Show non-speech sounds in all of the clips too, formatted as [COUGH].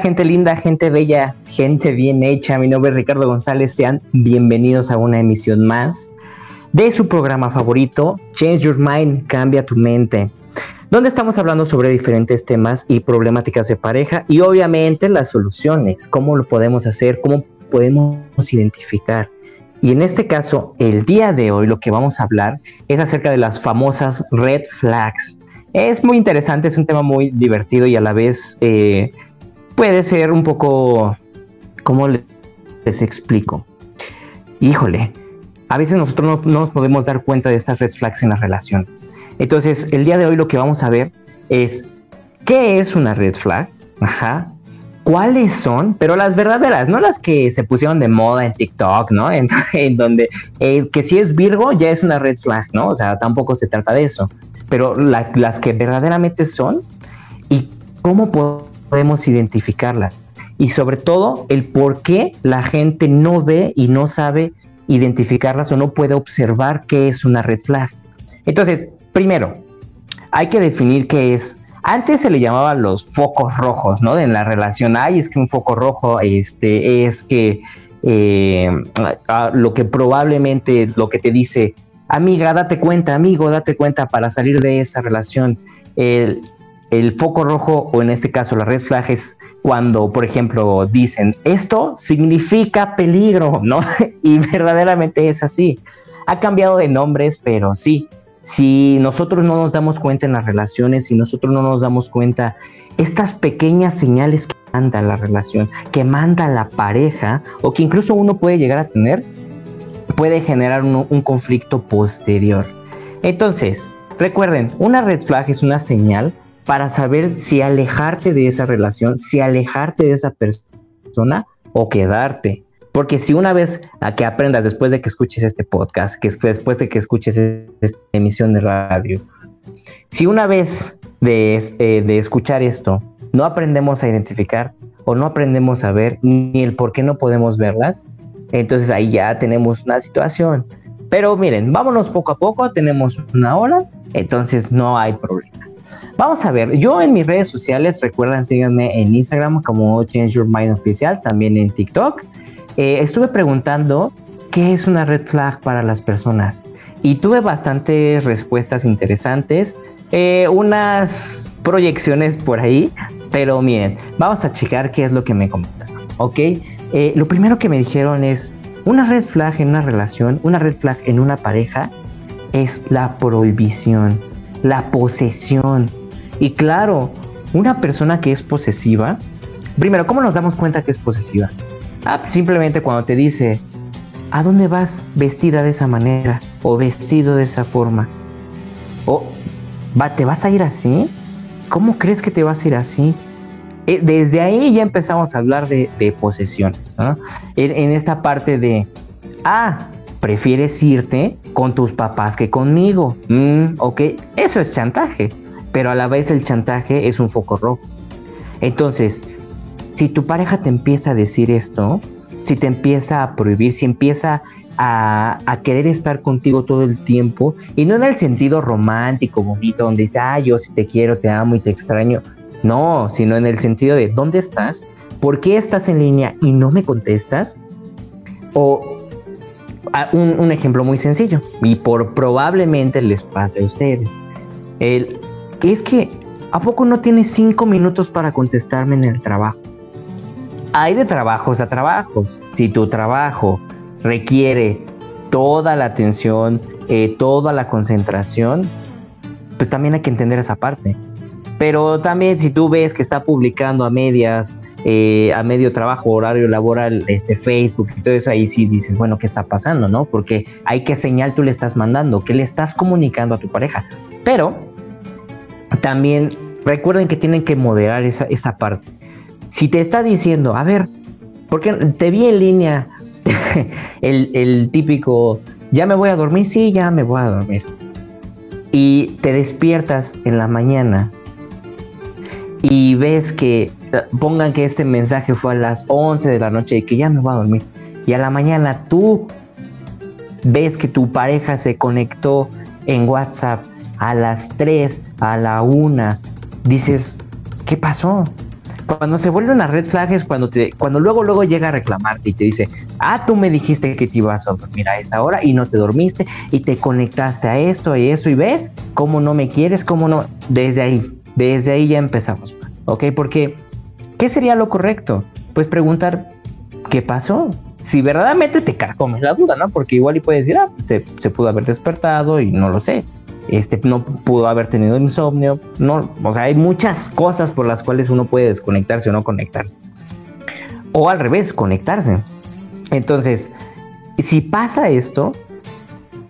Gente linda, gente bella, gente bien hecha. Mi nombre es Ricardo González. Sean bienvenidos a una emisión más de su programa favorito, Change Your Mind, Cambia tu mente, donde estamos hablando sobre diferentes temas y problemáticas de pareja y obviamente las soluciones, cómo lo podemos hacer, cómo podemos identificar. Y en este caso, el día de hoy lo que vamos a hablar es acerca de las famosas red flags. Es muy interesante, es un tema muy divertido y a la vez eh, puede ser un poco, ¿cómo les explico? Híjole, a veces nosotros no, nos podemos dar cuenta de estas red flags en las relaciones. Entonces, el día de hoy lo que vamos a ver es qué es una red flag, ajá, cuáles son, pero las verdaderas, no las que se pusieron de moda en TikTok, ¿no? En, [LAUGHS] donde eh, que si es Virgo ya es una red flag, ¿no? O sea, tampoco se trata de eso, pero las que verdaderamente son y cómo podemos podemos identificarlas y sobre todo el por qué la gente no ve y no sabe identificarlas o no puede observar qué es una red flag. Entonces, primero, hay que definir qué es. Antes se le llamaban los focos rojos, ¿no? En la relación, ay, es que un foco rojo este, es que eh, lo que probablemente lo que te dice, amiga, date cuenta, amigo, date cuenta para salir de esa relación. El, el foco rojo o en este caso la red flag es cuando, por ejemplo, dicen esto significa peligro, [LAUGHS] ¿no? y verdaderamente es así. Ha cambiado de nombres, pero sí, si nosotros no nos damos cuenta en las relaciones, si nosotros no nos damos cuenta estas pequeñas señales que manda la relación, que manda la pareja o que incluso uno puede llegar a tener, puede generar un, un conflicto posterior. Entonces, recuerden, una red flag es una señal para saber si alejarte de esa relación, si alejarte de esa persona o quedarte. Porque si una vez a que aprendas después de que escuches este podcast, que después de que escuches esta emisión de radio, si una vez de, eh, de escuchar esto no aprendemos a identificar o no aprendemos a ver ni el por qué no podemos verlas, entonces ahí ya tenemos una situación. Pero miren, vámonos poco a poco, tenemos una hora, entonces no hay problema. Vamos a ver, yo en mis redes sociales, recuerdan, síganme en Instagram como Change Your Mind Oficial, también en TikTok. Eh, estuve preguntando qué es una red flag para las personas y tuve bastantes respuestas interesantes, eh, unas proyecciones por ahí, pero miren, vamos a checar qué es lo que me comentaron, ¿ok? Eh, lo primero que me dijeron es, una red flag en una relación, una red flag en una pareja es la prohibición, la posesión, y claro, una persona que es posesiva, primero, ¿cómo nos damos cuenta que es posesiva? Ah, simplemente cuando te dice, ¿a dónde vas vestida de esa manera o vestido de esa forma? O, ¿va, ¿te vas a ir así? ¿Cómo crees que te vas a ir así? Eh, desde ahí ya empezamos a hablar de, posesiones, ¿no? en, esta parte de, ah, prefieres irte con tus papás que conmigo. Mm, ok, eso es chantaje. Pero a la vez el chantaje es un foco rojo. Entonces, si tu pareja te empieza a decir esto, si te empieza a prohibir, si empieza a, querer estar contigo todo el tiempo, y no en el sentido romántico, bonito, donde dice, ah, yo sí te quiero, te amo y te extraño, no, sino en el sentido de, ¿dónde estás? ¿Por qué estás en línea y no me contestas? O un, ejemplo muy sencillo, y por probablemente les pase a ustedes. El, es que, ¿a poco no tienes cinco minutos para contestarme en el trabajo? Hay de trabajos a trabajos. Si tu trabajo requiere toda la atención, eh, toda la concentración, pues también hay que entender esa parte. Pero también si tú ves que está publicando a medias, eh, a medio trabajo, horario laboral, este Facebook y todo eso, ahí sí dices, bueno, ¿qué está pasando? ¿No? Porque hay que señal tú le estás mandando, ¿qué le estás comunicando a tu pareja. Pero también recuerden que tienen que moderar esa, esa parte. Si te está diciendo, a ver, porque te vi en línea [LAUGHS] el, el típico, ya me voy a dormir, sí, ya me voy a dormir. Y te despiertas en la mañana y ves que eh, pongan que este mensaje fue a las 11 de la noche y que ya me voy a dormir. Y a la mañana tú ves que tu pareja se conectó en WhatsApp a las 3, a la 1. Dices, ¿qué pasó? Cuando se vuelve una red flag es cuando, te, cuando luego, luego llega a reclamarte y te dice, ah, tú me dijiste que te ibas a dormir a esa hora y no te dormiste y te conectaste a esto y eso y ves cómo no me quieres, cómo no. Desde ahí, desde ahí ya empezamos, ¿ok? Porque, ¿qué sería lo correcto? Pues preguntar, ¿qué pasó? Si verdaderamente te carcomes la duda, ¿no? Porque igual y puedes decir, ah, se, se pudo haber despertado y no lo sé este, no pudo haber tenido insomnio, no, o sea, hay muchas cosas por las cuales uno puede desconectarse o no conectarse. O al revés, conectarse. Entonces, si pasa esto,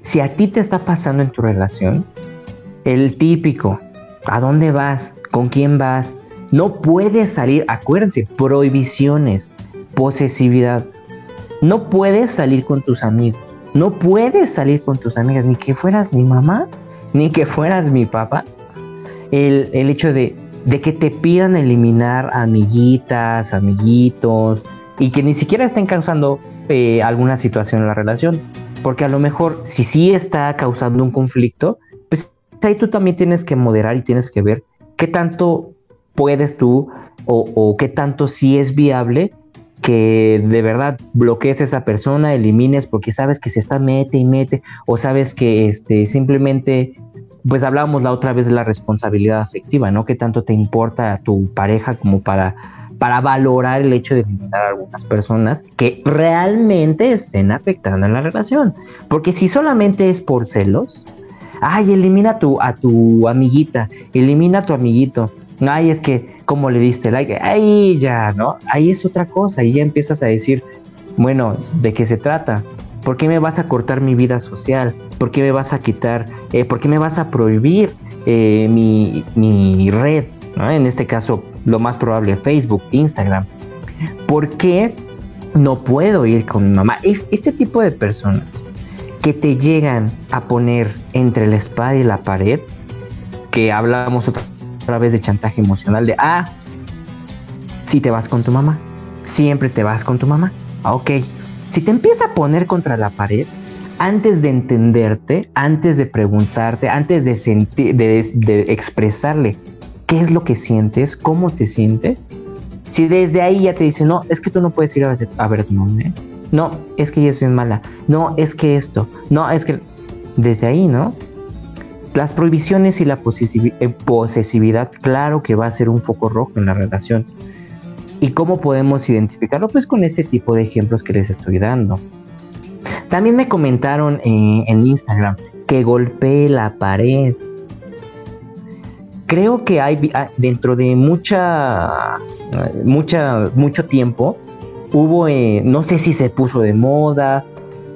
si a ti te está pasando en tu relación, el típico, ¿a dónde vas? ¿Con quién vas? No puedes salir, acuérdense, prohibiciones, posesividad. No puedes salir con tus amigos, no puedes salir con tus amigas, ni que fueras mi mamá, ni que fueras mi papá, el, hecho de, que te pidan eliminar amiguitas, amiguitos, y que ni siquiera estén causando eh, alguna situación en la relación. Porque a lo mejor, si sí está causando un conflicto, pues ahí tú también tienes que moderar y tienes que ver qué tanto puedes tú o, o qué tanto sí es viable que de verdad bloquees a esa persona, elimines porque sabes que se está mete y mete o sabes que este, simplemente pues hablábamos la otra vez de la responsabilidad afectiva, ¿no? ¿Qué tanto te importa a tu pareja como para, para valorar el hecho de eliminar a algunas personas que realmente estén afectando en la relación? Porque si solamente es por celos, ay, elimina tu, a tu amiguita, elimina a tu amiguito. Ay, es que, como le diste like? Ahí ya, ¿no? Ahí es otra cosa, ahí ya empiezas a decir, bueno, ¿de qué se trata? ¿Por qué me vas a cortar mi vida social? ¿Por qué me vas a quitar? Eh, ¿Por qué me vas a prohibir eh, mi, red? En este caso, lo más probable, Facebook, Instagram. ¿Por qué no puedo ir con mi mamá? Es este tipo de personas que te llegan a poner entre la espada y la pared, que hablamos otra, otra vez de chantaje emocional, de, ah, si te vas con tu mamá, siempre te vas con tu mamá. Ok, si te empieza a poner contra la pared, antes de entenderte, antes de preguntarte, antes de, sentir, de, expresarle qué es lo que sientes, cómo te sientes, si desde ahí ya te dice, no, es que tú no puedes ir a ver, a, ver tu mamá, no, es que ella es bien mala, no, es que esto, no, es que desde ahí, ¿no? Las prohibiciones y la eh, posesividad, claro que va a ser un foco rojo en la relación. ¿Y cómo podemos identificarlo? Pues con este tipo de ejemplos que les estoy dando. También me comentaron eh, en Instagram que golpeé la pared. Creo que hay ah, dentro de mucha, mucha, mucho tiempo hubo, eh, no sé si se puso de moda,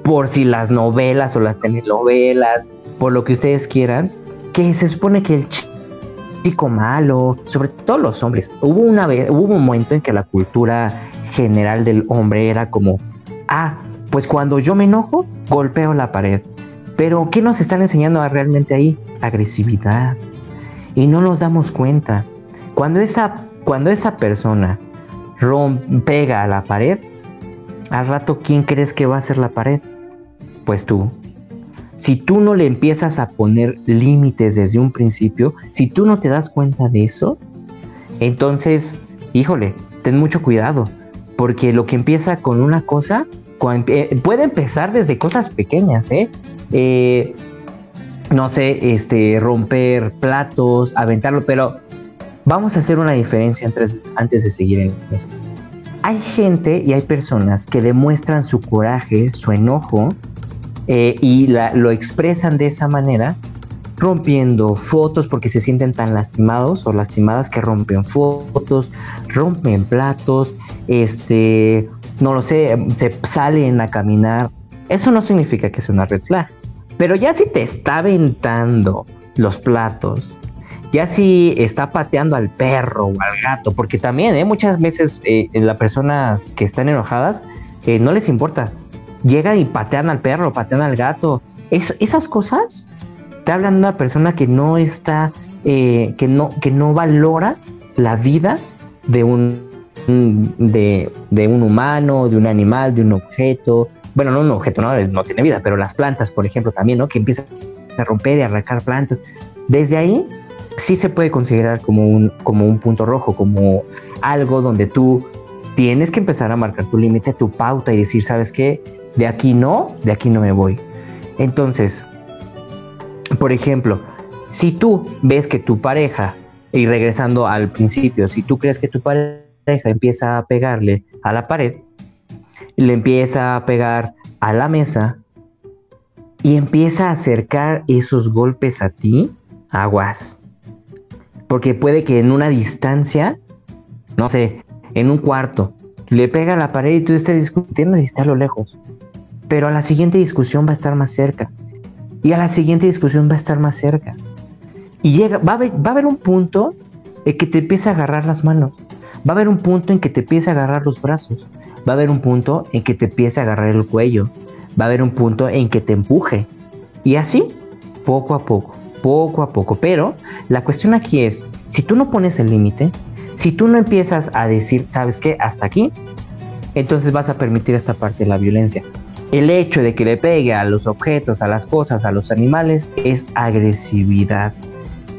por si las novelas o las telenovelas, por lo que ustedes quieran, que se supone que el chico malo, sobre todo los hombres. Hubo una vez, hubo un momento en que la cultura general del hombre era como, ah, pues cuando yo me enojo, golpeo la pared. Pero ¿qué nos están enseñando realmente ahí? Agresividad. y no nos damos cuenta. Cuando esa, cuando esa persona pega a la pared, al rato, ¿quién crees que va a ser la pared? Pues tú. Si tú no le empiezas a poner límites desde un principio, si tú no te das cuenta de eso, entonces, híjole, ten mucho cuidado, porque lo que empieza con una cosa eh, puede empezar desde cosas pequeñas, ¿eh? ¿eh? no sé, este, romper platos, aventarlo, pero vamos a hacer una diferencia antes, antes de seguir en esto. Hay gente y hay personas que demuestran su coraje, su enojo, eh, y lo expresan de esa manera, rompiendo fotos porque se sienten tan lastimados o lastimadas que rompen fotos, rompen platos, este, no lo sé, se salen a caminar. Eso no significa que sea una red flag. Pero ya si te está aventando los platos, ya si está pateando al perro o al gato, porque también ¿eh? muchas veces eh, las personas que están enojadas eh, no les importa. Llegan y patean al perro, patean al gato. esas cosas te hablan de una persona que no está, que, no, que no valora la vida de un de, de, un humano, de un animal, de un objeto. Bueno, no un objeto, no, no tiene vida, pero las plantas, por ejemplo, también, ¿no? Que empiezan a romper y arrancar plantas. Desde ahí sí se puede considerar como un, como un punto rojo, como algo donde tú tienes que empezar a marcar tu límite, tu pauta y decir, ¿sabes qué? De aquí no, de aquí no me voy. Entonces, por ejemplo, si tú ves que tu pareja, y regresando al principio, si tú crees que tu pareja empieza a pegarle a la pared, le empieza a pegar a la mesa y empieza a acercar esos golpes a ti, aguas. Porque puede que en una distancia, no sé, en un cuarto, le pega a la pared y tú estés discutiendo y está a lo lejos. Pero a la siguiente discusión va a estar más cerca. Y a la siguiente discusión va a estar más cerca. Y llega, va a haber, va a haber un punto en que te empieza a agarrar las manos. Va a haber un punto en que te empiece a agarrar los brazos. Va a haber un punto en que te empiece a agarrar el cuello. Va a haber un punto en que te empuje. Y así, poco a poco, poco a poco. Pero la cuestión aquí es, si tú no pones el límite, si tú no empiezas a decir, ¿sabes qué? Hasta aquí, entonces vas a permitir esta parte de la violencia. El hecho de que le pegue a los objetos, a las cosas, a los animales, es agresividad.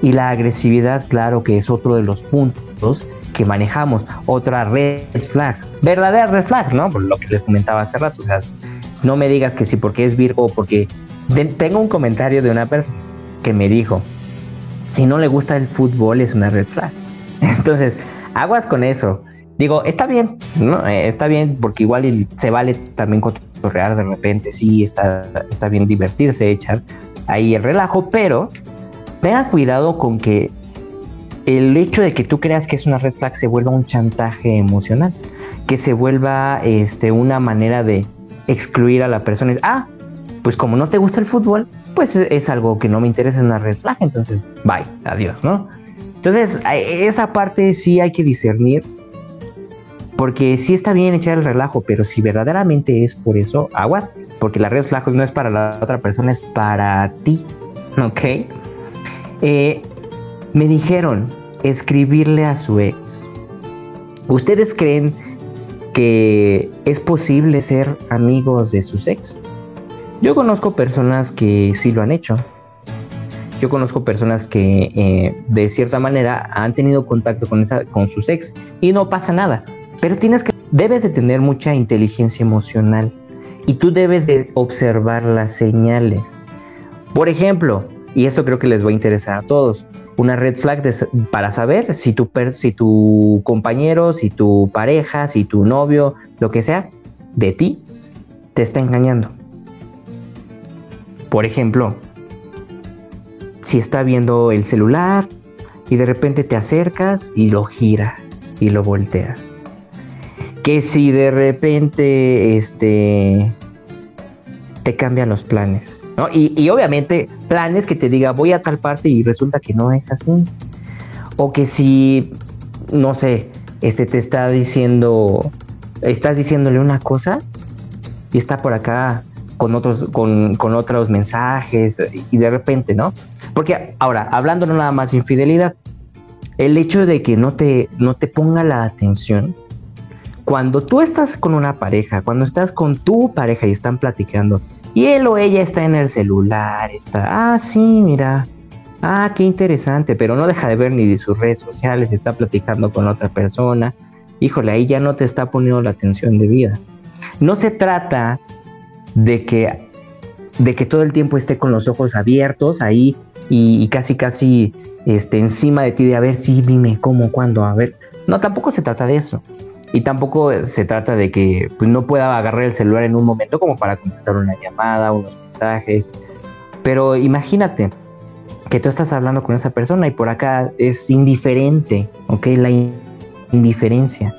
Y la agresividad, claro que es otro de los puntos que manejamos. Otra red flag, verdadera red flag, ¿no? Por lo que les comentaba hace rato. O sea, no me digas que sí porque es Virgo porque... tengo un comentario de una persona que me dijo, si no le gusta el fútbol es una red flag. [LAUGHS] Entonces, aguas con eso. Digo, está bien, ¿no? Eh, está bien porque igual se vale también cotorrear de repente, sí, está, está bien divertirse, echar ahí el relajo, pero tenga cuidado con que el hecho de que tú creas que es una red flag se vuelva un chantaje emocional, que se vuelva este, una manera de excluir a la persona. Ah, pues como no te gusta el fútbol, pues es algo que no me interesa en una red flag, entonces bye, adiós, ¿no? Entonces, esa parte sí hay que discernir, porque sí está bien echar el relajo, pero si verdaderamente es por eso, aguas, porque la red flag no es para la otra persona, es para ti, ¿ok? Eh, me dijeron escribirle a su ex. ¿Ustedes creen que es posible ser amigos de sus ex? Yo conozco personas que sí lo han hecho. Yo conozco personas que eh, de cierta manera han tenido contacto con, esa, con sus ex y no pasa nada. Pero tienes que, debes de tener mucha inteligencia emocional y tú debes de observar las señales. Por ejemplo, y esto creo que les va a interesar a todos, una red flag para saber si tu, si tu compañero, si tu pareja, si tu novio, lo que sea, de ti, te está engañando. Por ejemplo, si está viendo el celular y de repente te acercas y lo gira y lo voltea. Que si de repente este te cambian los planes. ¿no? Y, obviamente planes que te diga voy a tal parte y resulta que no es así. O que si, no sé, este te está diciendo, estás diciéndole una cosa y está por acá con otros, con, con, otros mensajes y de repente, ¿no? Porque ahora, hablando no nada más de infidelidad, el hecho de que no te, no te ponga la atención, cuando tú estás con una pareja, cuando estás con tu pareja y están platicando, y él o ella está en el celular, está, ah, sí, mira, ah, qué interesante, pero no deja de ver ni de sus redes sociales, está platicando con otra persona, híjole, ahí ya no te está poniendo la atención de vida. No se trata de que, de que todo el tiempo esté con los ojos abiertos ahí y, casi, casi este, encima de ti de a ver, sí, dime cómo, cuándo, a ver. No, tampoco se trata de eso. Y tampoco se trata de que pues, no pueda agarrar el celular en un momento como para contestar una llamada, unos mensajes. Pero imagínate que tú estás hablando con esa persona y por acá es indiferente, ¿ok? La indiferencia.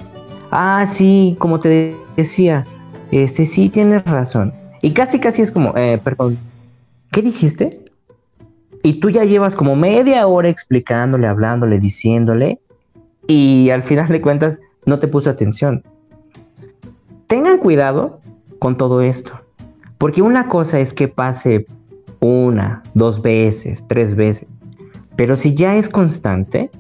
Ah, sí, como te decía, este sí tienes razón. Y casi, casi es como, eh, perdón, ¿qué dijiste? Y tú ya llevas como media hora explicándole, hablándole, diciéndole, y al final de cuentas no te puso atención. Tengan cuidado con todo esto, porque una cosa es que pase una, dos veces, tres veces, pero si ya es constante,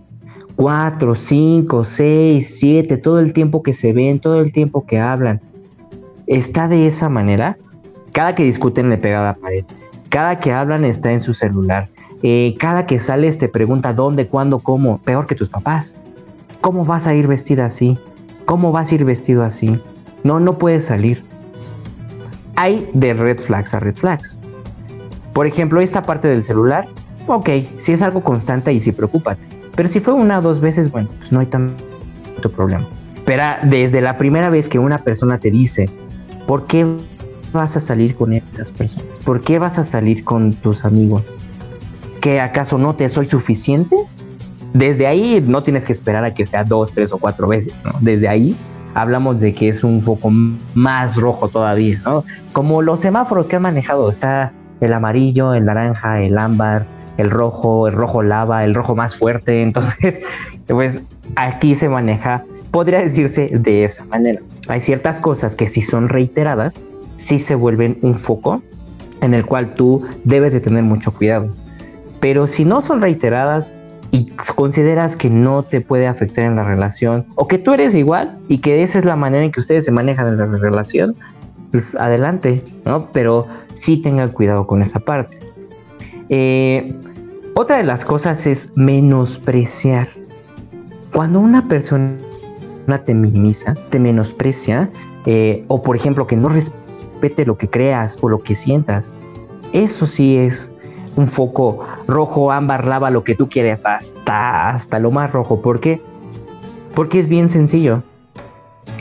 cuatro, cinco, seis, siete, todo el tiempo que se ven, todo el tiempo que hablan, está de esa manera, cada que discuten le pega a la pared, cada que hablan está en su celular, eh, cada que sales te pregunta dónde, cuándo, cómo, peor que tus papás. ¿Cómo vas a ir vestida así? ¿Cómo vas a ir vestido así? No, no puedes salir. Hay de red flags a red flags. Por ejemplo, esta parte del celular, ok, si es algo constante y sí preocúpate. Pero si fue una o dos veces, bueno, pues no hay tanto problema. Pero desde la primera vez que una persona te dice, ¿por qué vas a salir con esas personas? ¿Por qué vas a salir con tus amigos? ¿Que acaso no te soy suficiente? Desde ahí no tienes que esperar a que sea dos, tres o cuatro veces. Desde ahí hablamos de que es un foco más rojo todavía. Como los semáforos que han manejado, está el amarillo, el naranja, el ámbar, el rojo, el rojo lava, el rojo más fuerte, entonces, [LAUGHS] pues aquí se maneja, podría decirse de esa manera. Hay ciertas cosas que si son reiteradas, sí se vuelven un foco en el cual tú debes de tener mucho cuidado. Pero si no son reiteradas y consideras que no te puede afectar en la relación o que tú eres igual y que esa es la manera en que ustedes se manejan en la relación, pues adelante, ¿no? Pero sí tengan cuidado con esa parte. Eh, otra de las cosas es menospreciar. Cuando una persona te minimiza, te menosprecia, eh, o por ejemplo que no respete lo que creas o lo que sientas, eso sí es un foco rojo, ámbar, lava, lo que tú quieras, hasta, hasta lo más rojo. ¿Por qué? Porque es bien sencillo.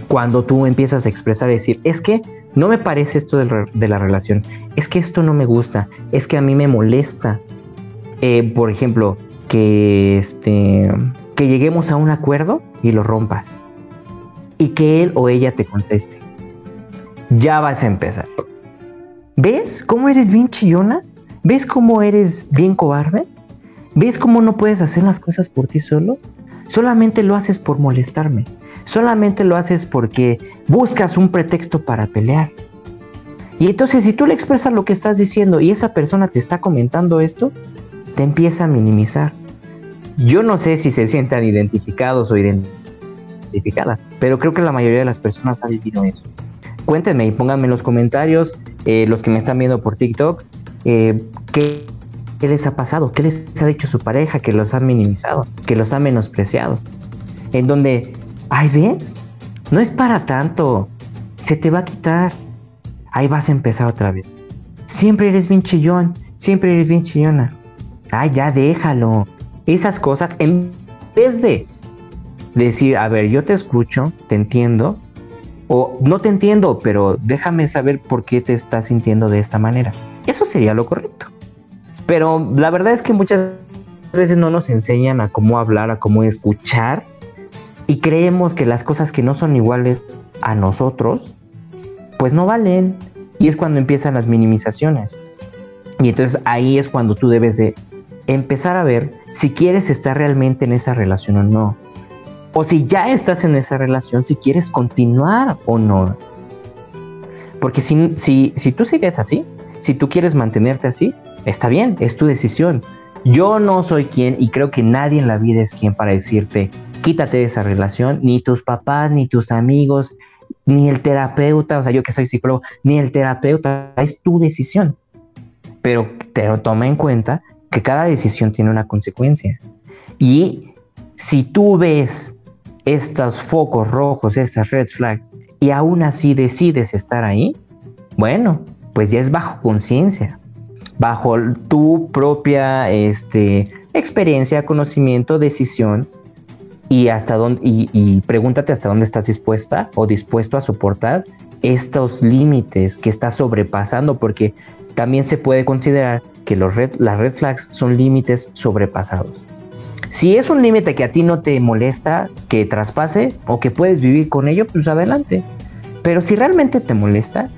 Cuando tú empiezas a expresar decir, es que no me parece esto de, la relación, es que esto no me gusta, es que a mí me molesta. Eh, por ejemplo, que, este, que lleguemos a un acuerdo y lo rompas. Y que él o ella te conteste. Ya vas a empezar. ¿Ves cómo eres bien chillona? ¿Ves cómo eres bien cobarde? ¿Ves cómo no puedes hacer las cosas por ti solo? Solamente lo haces por molestarme. Solamente lo haces porque buscas un pretexto para pelear. Y entonces si tú le expresas lo que estás diciendo y esa persona te está comentando esto, te empieza a minimizar. Yo no sé si se sientan identificados o identificadas, pero creo que la mayoría de las personas ha vivido eso. Cuéntenme y pónganme en los comentarios, eh, los que me están viendo por TikTok, eh, ¿qué, les ha pasado? ¿Qué les ha dicho su pareja que los ha minimizado, que los ha menospreciado? En donde, ay, ¿ves? No es para tanto, se te va a quitar. Ahí vas a empezar otra vez. Siempre eres bien chillón, siempre eres bien chillona. Ay, ya déjalo. Esas cosas, en vez de decir, a ver, yo te escucho, te entiendo, o no te entiendo, pero déjame saber por qué te estás sintiendo de esta manera. Eso sería lo correcto. Pero la verdad es que muchas veces no nos enseñan a cómo hablar, a cómo escuchar y creemos que las cosas que no son iguales a nosotros, pues no valen. Y es cuando empiezan las minimizaciones. Y entonces ahí es cuando tú debes de empezar a ver si quieres estar realmente en esa relación o no. O si ya estás en esa relación, si quieres continuar o no. Porque si, si, si tú sigues así, si tú quieres mantenerte así, está bien, es tu decisión. Yo no soy quien, y creo que nadie en la vida es quien para decirte, quítate de esa relación, ni tus papás, ni tus amigos, ni el terapeuta, o sea, yo que soy psicólogo, ni el terapeuta, es tu decisión. Pero te toma en cuenta que cada decisión tiene una consecuencia. Y si tú ves estos focos rojos, estas red flags, y aún así decides estar ahí, bueno, pues ya es bajo conciencia, bajo tu propia este, experiencia, conocimiento, decisión, y hasta dónde, y, pregúntate hasta dónde estás dispuesta o dispuesto a soportar estos límites que estás sobrepasando, porque también se puede considerar que las red flags son límites sobrepasados. Si es un límite que a ti no te molesta que traspase o que puedes vivir con ello, pues adelante. Pero si realmente te molesta,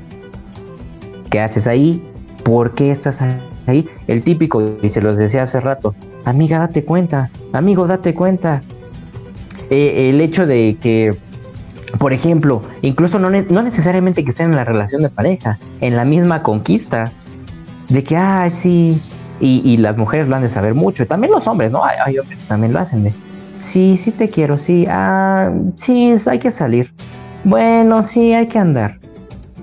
¿qué haces ahí? ¿Por qué estás ahí? El típico, y se los decía hace rato, amiga, date cuenta, amigo, date cuenta. Eh, el hecho de que, por ejemplo, incluso no, no necesariamente que estén en la relación de pareja, en la misma conquista, de que, ah, sí, y, las mujeres lo han de saber mucho, y también los hombres, ¿no? Hay, hombres que también lo hacen de, sí, sí te quiero, sí, ah, sí, hay que salir. Bueno, sí, hay que andar.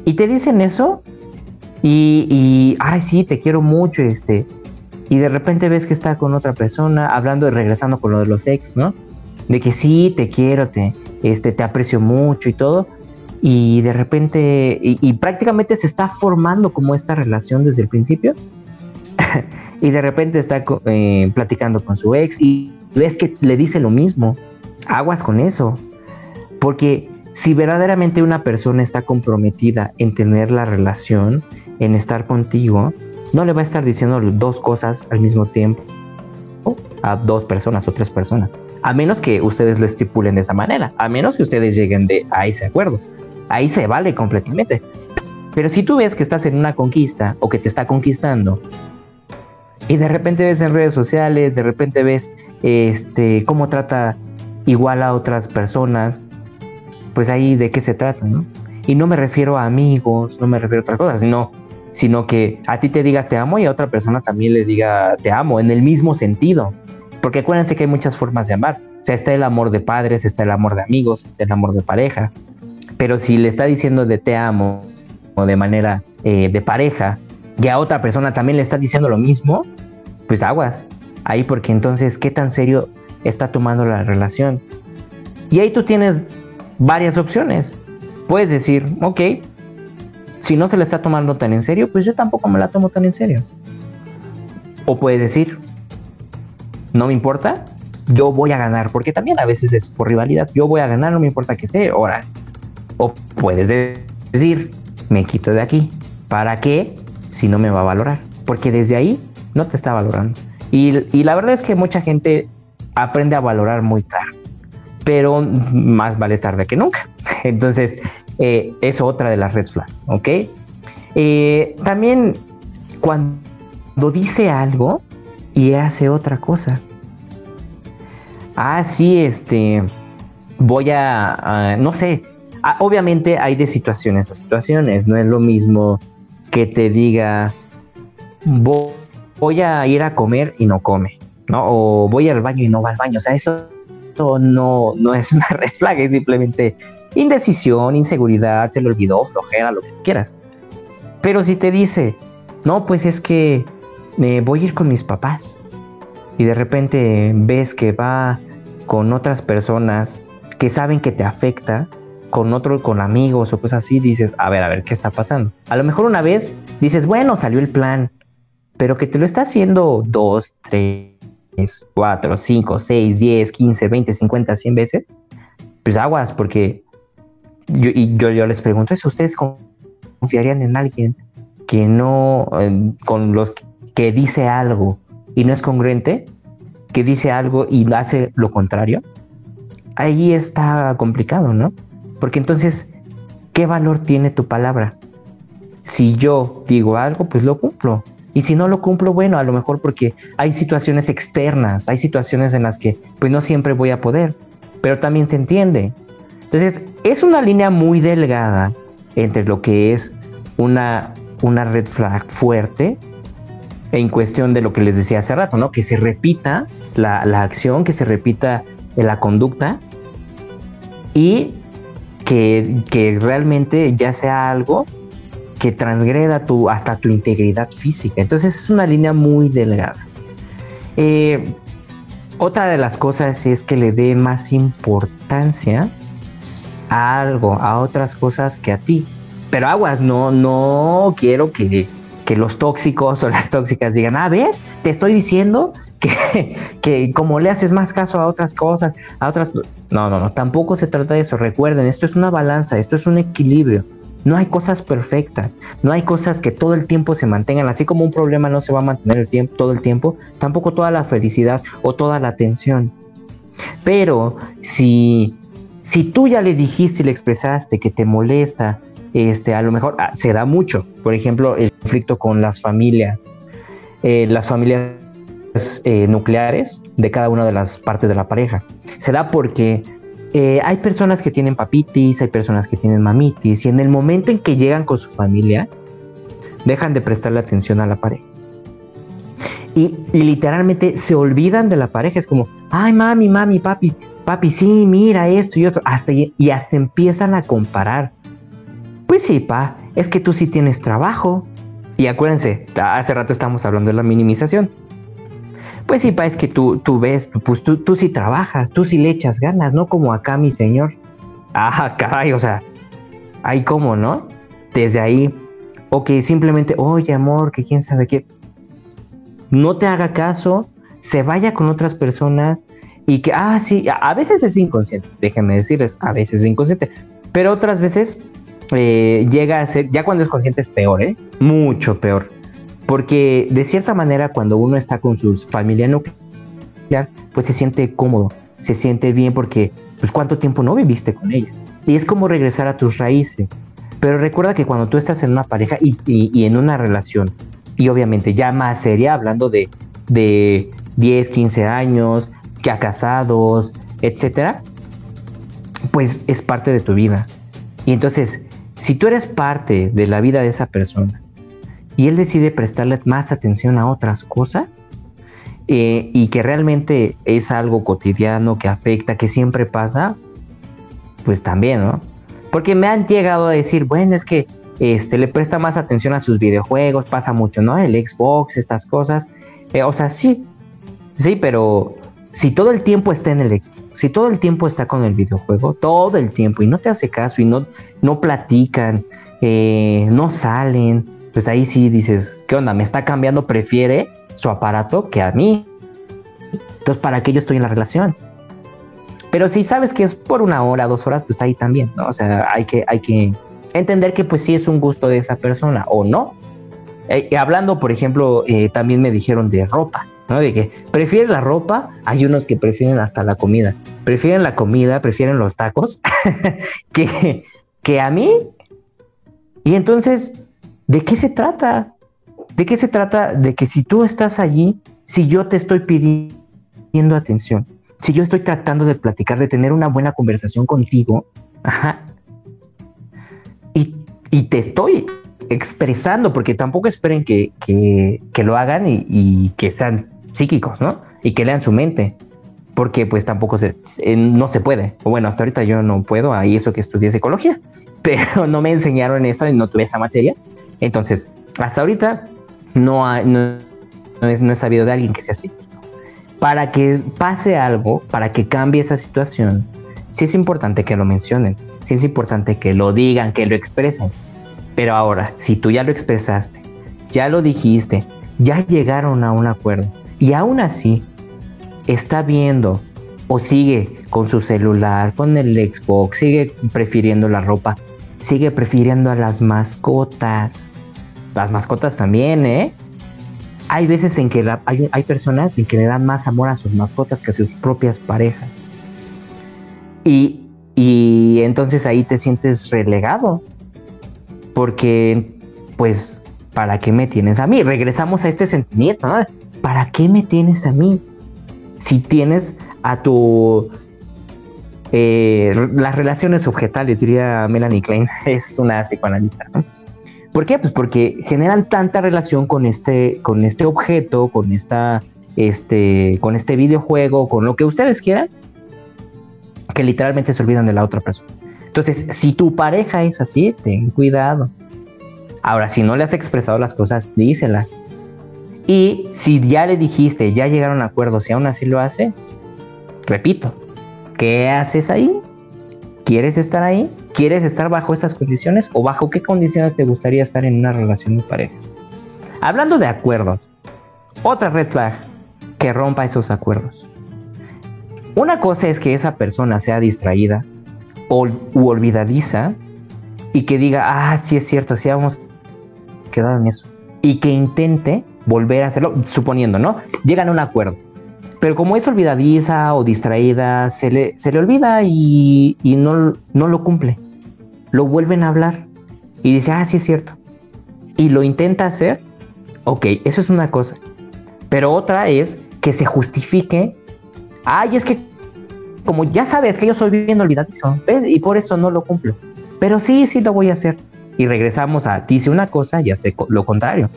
Y te dicen eso, y, y, ay, sí, te quiero mucho, este, y de repente ves que está con otra persona, hablando y regresando con lo de los ex, ¿no? De que sí, te quiero, te, este, te aprecio mucho y todo, y de repente, y, prácticamente se está formando como esta relación desde el principio, [LAUGHS] y de repente está eh, platicando con su ex y ves que le dice lo mismo. Aguas con eso. Porque si verdaderamente una persona está comprometida en tener la relación, en estar contigo, no le va a estar diciendo dos cosas al mismo tiempo a dos personas o tres personas. A menos que ustedes lo estipulen de esa manera. A menos que ustedes lleguen de a ese acuerdo. Ahí se vale completamente. Pero si tú ves que estás en una conquista o que te está conquistando y de repente ves en redes sociales, de repente ves este, cómo trata igual a otras personas, pues ahí de qué se trata, ¿no? Y no me refiero a amigos, no me refiero a otras cosas, sino, sino que a ti te diga te amo y a otra persona también le diga te amo, en el mismo sentido. Porque acuérdense que hay muchas formas de amar. O sea, está el amor de padres, está el amor de amigos, está el amor de pareja. Pero si le está diciendo de te amo o de manera eh, de pareja, y a otra persona también le está diciendo lo mismo, pues aguas. Ahí porque entonces, ¿qué tan serio está tomando la relación? Y ahí tú tienes varias opciones. Puedes decir, ok, si no se le está tomando tan en serio, pues yo tampoco me la tomo tan en serio. O puedes decir, no me importa, yo voy a ganar, porque también a veces es por rivalidad, yo voy a ganar, no me importa que sea, ahora. O puedes decir, me quito de aquí, ¿para qué? Si no me va a valorar, porque desde ahí no te está valorando. Y, la verdad es que mucha gente aprende a valorar muy tarde, pero más vale tarde que nunca. [LAUGHS] Entonces, eh, es otra de las red flags, ¿ok? Eh, también cuando dice algo y hace otra cosa. Ah, sí, este, voy a, no sé, ah, obviamente hay de situaciones a situaciones, no es lo mismo que te diga, voy a ir a comer y no come, ¿no? O voy al baño y no va al baño. O sea, eso no, no es una [LAUGHS] red flag, es simplemente indecisión, inseguridad, se le olvidó, flojera, lo que quieras. Pero si te dice, no, pues es que me voy a ir con mis papás y de repente ves que va con otras personas que saben que te afecta, con otro, con amigos o cosas así, dices, a ver, a ver, ¿qué está pasando? A lo mejor una vez dices, bueno, salió el plan, pero que te lo está haciendo dos, tres, cuatro, cinco, seis, diez, quince, veinte, cincuenta, cien veces, pues aguas, porque yo, y yo, yo les pregunto eso, ¿ustedes confiarían en alguien que no, con los que dice algo y no es congruente, que dice algo y hace lo contrario? Ahí está complicado, ¿no? Porque entonces, ¿qué valor tiene tu palabra? Si yo digo algo, pues lo cumplo. Y si no lo cumplo, bueno, a lo mejor porque hay situaciones externas, hay situaciones en las que pues no siempre voy a poder, pero también se entiende. Entonces, es una línea muy delgada entre lo que es una, una red flag fuerte en cuestión de lo que les decía hace rato, ¿no? Que se repita la, acción, que se repita la conducta y que, realmente ya sea algo que transgreda tu, hasta tu integridad física. Entonces es una línea muy delgada. Eh, otra de las cosas es que le dé más importancia a algo, a otras cosas que a ti. Pero aguas, no, no quiero que, que los tóxicos o las tóxicas digan, ah, ves, te estoy diciendo que, [LAUGHS] que, como le haces más caso a otras cosas, a otras... No, no, no, tampoco se trata de eso. Recuerden, esto es una balanza, esto es un equilibrio. No hay cosas perfectas, no hay cosas que todo el tiempo se mantengan, así como un problema no se va a mantener todo el tiempo, tampoco toda la felicidad o toda la atención. Pero si, si tú ya le dijiste y le expresaste que te molesta, este, a lo mejor ah, se da mucho, por ejemplo, el conflicto con las familias, eh, las familias eh, nucleares de cada una de las partes de la pareja. Se da porque eh, hay personas que tienen papitis, hay personas que tienen mamitis, y en el momento en que llegan con su familia, dejan de prestarle atención a la pareja. Y, literalmente se olvidan de la pareja. Es como, ay, mami, mami, papi, papi, sí, mira esto y otro. Hasta, y hasta empiezan a comparar. Pues sí, pa, es que tú sí tienes trabajo. Y acuérdense, hace rato estamos hablando de la minimización. Pues sí, pa, es que tú, tú ves, pues tú, tú sí trabajas, tú sí le echas ganas, no como acá mi señor. Ah, [LAUGHS] caray, o sea, ahí como, ¿no? Desde ahí, o que simplemente, oye, amor, que quién sabe qué, no te haga caso, se vaya con otras personas y que, ah, sí, a veces es inconsciente, déjenme decirles, a veces es inconsciente, pero otras veces eh, llega a ser, ya cuando es consciente es peor, ¿eh? Mucho peor. Porque de cierta manera cuando uno está con su familia nuclear, pues se siente cómodo, se siente bien porque pues cuánto tiempo no viviste con ella. Y es como regresar a tus raíces. Pero recuerda que cuando tú estás en una pareja y, en una relación, y obviamente ya más seria, hablando de, de 10, 15 años, ya casados, etcétera, pues es parte de tu vida. Y entonces, si tú eres parte de la vida de esa persona y él decide prestarle más atención a otras cosas eh, y que realmente es algo cotidiano que afecta, que siempre pasa, pues también, ¿no? Porque me han llegado a decir, bueno, es que este, le presta más atención a sus videojuegos, pasa mucho, ¿no? El Xbox, estas cosas. Eh, o sea, sí, sí, pero si todo el tiempo está en el Xbox, si todo el tiempo está con el videojuego, todo el tiempo, y no te hace caso y no, no platican, eh, no salen, pues ahí sí dices, ¿qué onda? Me está cambiando, prefiere su aparato que a mí. Entonces, ¿para qué yo estoy en la relación? Pero si sabes que es por una hora, dos horas, pues ahí también, ¿no? O sea, hay que, hay que entender que pues sí es un gusto de esa persona o no. Eh, hablando, por ejemplo, eh, también me dijeron de ropa, ¿no? De que prefiere la ropa, hay unos que prefieren hasta la comida. Prefieren la comida, prefieren los tacos [LAUGHS] que, que a mí. Y entonces, ¿De qué se trata? ¿De qué se trata? De que si tú estás allí, si yo te estoy pidiendo atención, si yo estoy tratando de platicar, de tener una buena conversación contigo, y, te estoy expresando, porque tampoco esperen que, lo hagan y, que sean psíquicos, ¿no? Y que lean su mente, porque pues tampoco se, eh, no se puede. Bueno, hasta ahorita yo no puedo, ahí eso que estudié psicología, [LAUGHS] pero no me enseñaron eso y no tuve esa materia. Entonces, hasta ahorita no, no, es, no he sabido de alguien que sea así. Para que pase algo, para que cambie esa situación, sí es importante que lo mencionen, sí es importante que lo digan, que lo expresen. Pero ahora, si tú ya lo expresaste, ya lo dijiste, ya llegaron a un acuerdo y aún así está viendo o sigue con su celular, con el Xbox, sigue prefiriendo la ropa, sigue prefiriendo a las mascotas, las mascotas también, ¿eh? Hay veces en que hay, personas en que le dan más amor a sus mascotas que a sus propias parejas. Y, y entonces ahí te sientes relegado. Porque, pues, ¿para qué me tienes a mí? Regresamos a este sentimiento, ¿no? ¿Para qué me tienes a mí? Si tienes a tu... Eh, las relaciones objetales, diría Melanie Klein, [LAUGHS] es una psicoanalista, ¿no? ¿Por qué? Pues porque generan tanta relación con este, con este objeto, con esta, este, con este videojuego, con lo que ustedes quieran, que literalmente se olvidan de la otra persona. Entonces, si tu pareja es así, ten cuidado. Ahora, si no le has expresado las cosas, díselas. Y si ya le dijiste, ya llegaron a acuerdos y aún así lo hace, repito, ¿qué haces ahí? ¿Quieres estar ahí? ¿Quieres estar bajo esas condiciones o bajo qué condiciones te gustaría estar en una relación de pareja? Hablando de acuerdos, otra red flag que rompa esos acuerdos. Una cosa es que esa persona sea distraída o u olvidadiza y que diga, ah, sí es cierto, sí vamos quedado en eso. Y que intente volver a hacerlo, suponiendo, ¿no? Llegan a un acuerdo. Pero como es olvidadiza o distraída, se le, se le olvida y, y no, no lo cumple. Lo vuelven a hablar y dice, ah, sí es cierto. Y lo intenta hacer, ok, eso es una cosa. Pero otra es que se justifique, ay, es que como ya sabes que yo soy bien olvidadizo, y por eso no lo cumplo. Pero sí, sí lo voy a hacer. Y regresamos a, dice una cosa y hace lo contrario.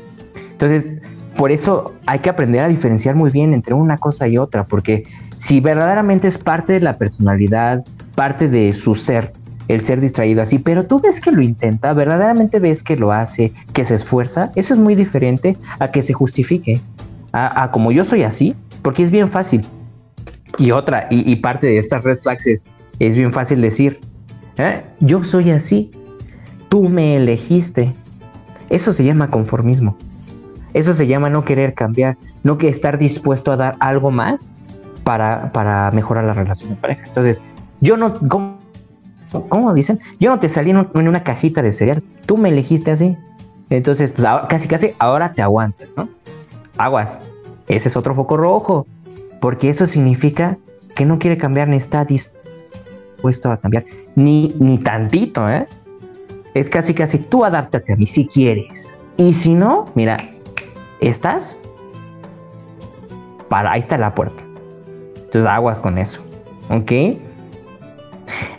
Entonces, por eso hay que aprender a diferenciar muy bien entre una cosa y otra, porque si verdaderamente es parte de la personalidad, parte de su ser, el ser distraído así, pero tú ves que lo intenta, verdaderamente ves que lo hace, que se esfuerza, eso es muy diferente a que se justifique, a, como yo soy así, porque es bien fácil. Y otra, y, parte de estas red flags es, bien fácil decir, ¿eh? yo soy así, tú me elegiste. Eso se llama conformismo. Eso se llama no querer cambiar, no que estar dispuesto a dar algo más para, para mejorar la relación de pareja. Entonces, yo no, ¿cómo, dicen? Yo no te salí en, una cajita de cereal, tú me elegiste así. Entonces, pues casi, casi ahora te aguantas, ¿no? Aguas, ese es otro foco rojo, porque eso significa que no quiere cambiar ni está dispuesto a cambiar, ni, ni tantito, ¿eh? Es casi, casi tú adáptate a mí si quieres. Y si no, mira, estás, para, ahí está la puerta. Entonces aguas con eso. ¿Ok?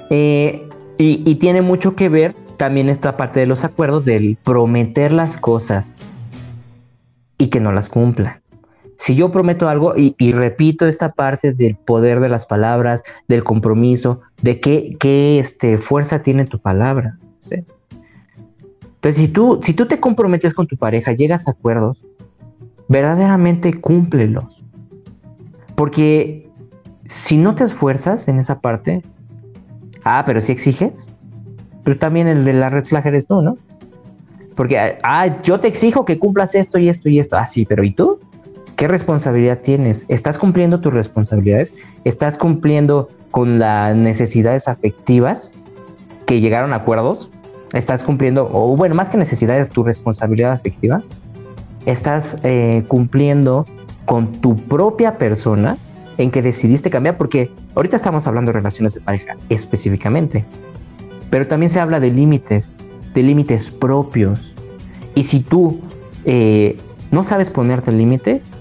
Eh, y, tiene mucho que ver también esta parte de los acuerdos del prometer las cosas y que no las cumpla. Si yo prometo algo y, repito esta parte del poder de las palabras, del compromiso, de qué, qué este, fuerza tiene tu palabra. Entonces, si tú, si tú te comprometes con tu pareja, llegas a acuerdos, verdaderamente cúmplelos. Porque si no te esfuerzas en esa parte, ah, pero si exiges, pero también el de la red flag eres tú, ¿no? Porque, ah, yo te exijo que cumplas esto y esto y esto. Ah, sí, pero ¿y tú? ¿Qué responsabilidad tienes? ¿Estás cumpliendo tus responsabilidades? ¿Estás cumpliendo con las necesidades afectivas que llegaron a acuerdos? ¿Estás cumpliendo, o bueno, más que necesidades, tu responsabilidad afectiva? Estás eh, cumpliendo con tu propia persona en que decidiste cambiar, porque ahorita estamos hablando de relaciones de pareja específicamente, pero también se habla de límites, de límites propios. Y si tú eh, no sabes ponerte límites,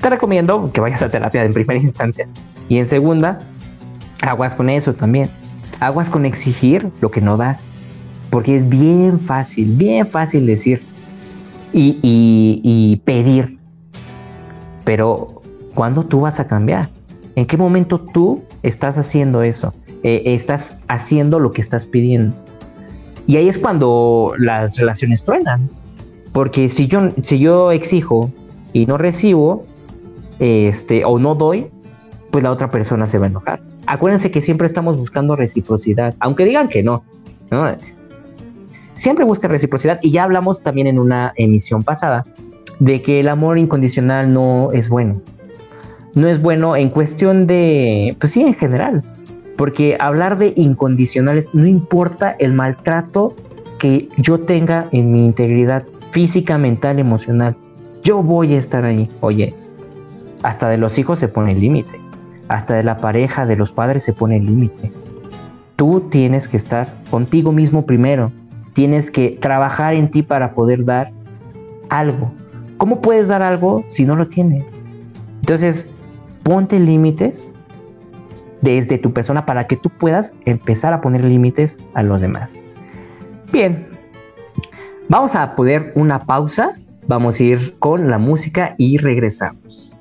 te recomiendo que vayas a terapia en primera [LAUGHS] instancia. Y en segunda, aguas con eso también. Aguas con exigir lo que no das. Porque es bien fácil, bien fácil decir, y, pedir. Pero, ¿cuándo tú vas a cambiar? ¿En qué momento tú estás haciendo eso? Eh, estás haciendo lo que estás pidiendo. Y ahí es cuando las relaciones truenan. Porque si yo, si yo exijo y no recibo, este, o no doy, pues la otra persona se va a enojar. Acuérdense que siempre estamos buscando reciprocidad, aunque digan que no. ¿no? Siempre busca reciprocidad y ya hablamos también en una emisión pasada de que el amor incondicional no es bueno. No es bueno en cuestión de, pues sí, en general. Porque hablar de incondicionales no importa el maltrato que yo tenga en mi integridad física, mental, emocional. Yo voy a estar ahí. Oye, hasta de los hijos se ponen límites. Hasta de la pareja, de los padres se pone límite. Tú tienes que estar contigo mismo primero Tienes que trabajar en ti para poder dar algo. ¿Cómo puedes dar algo si no lo tienes? Entonces, ponte límites desde tu persona para que tú puedas empezar a poner límites a los demás. Bien, Vamos a poner una pausa, vamos a ir con la música y regresamos.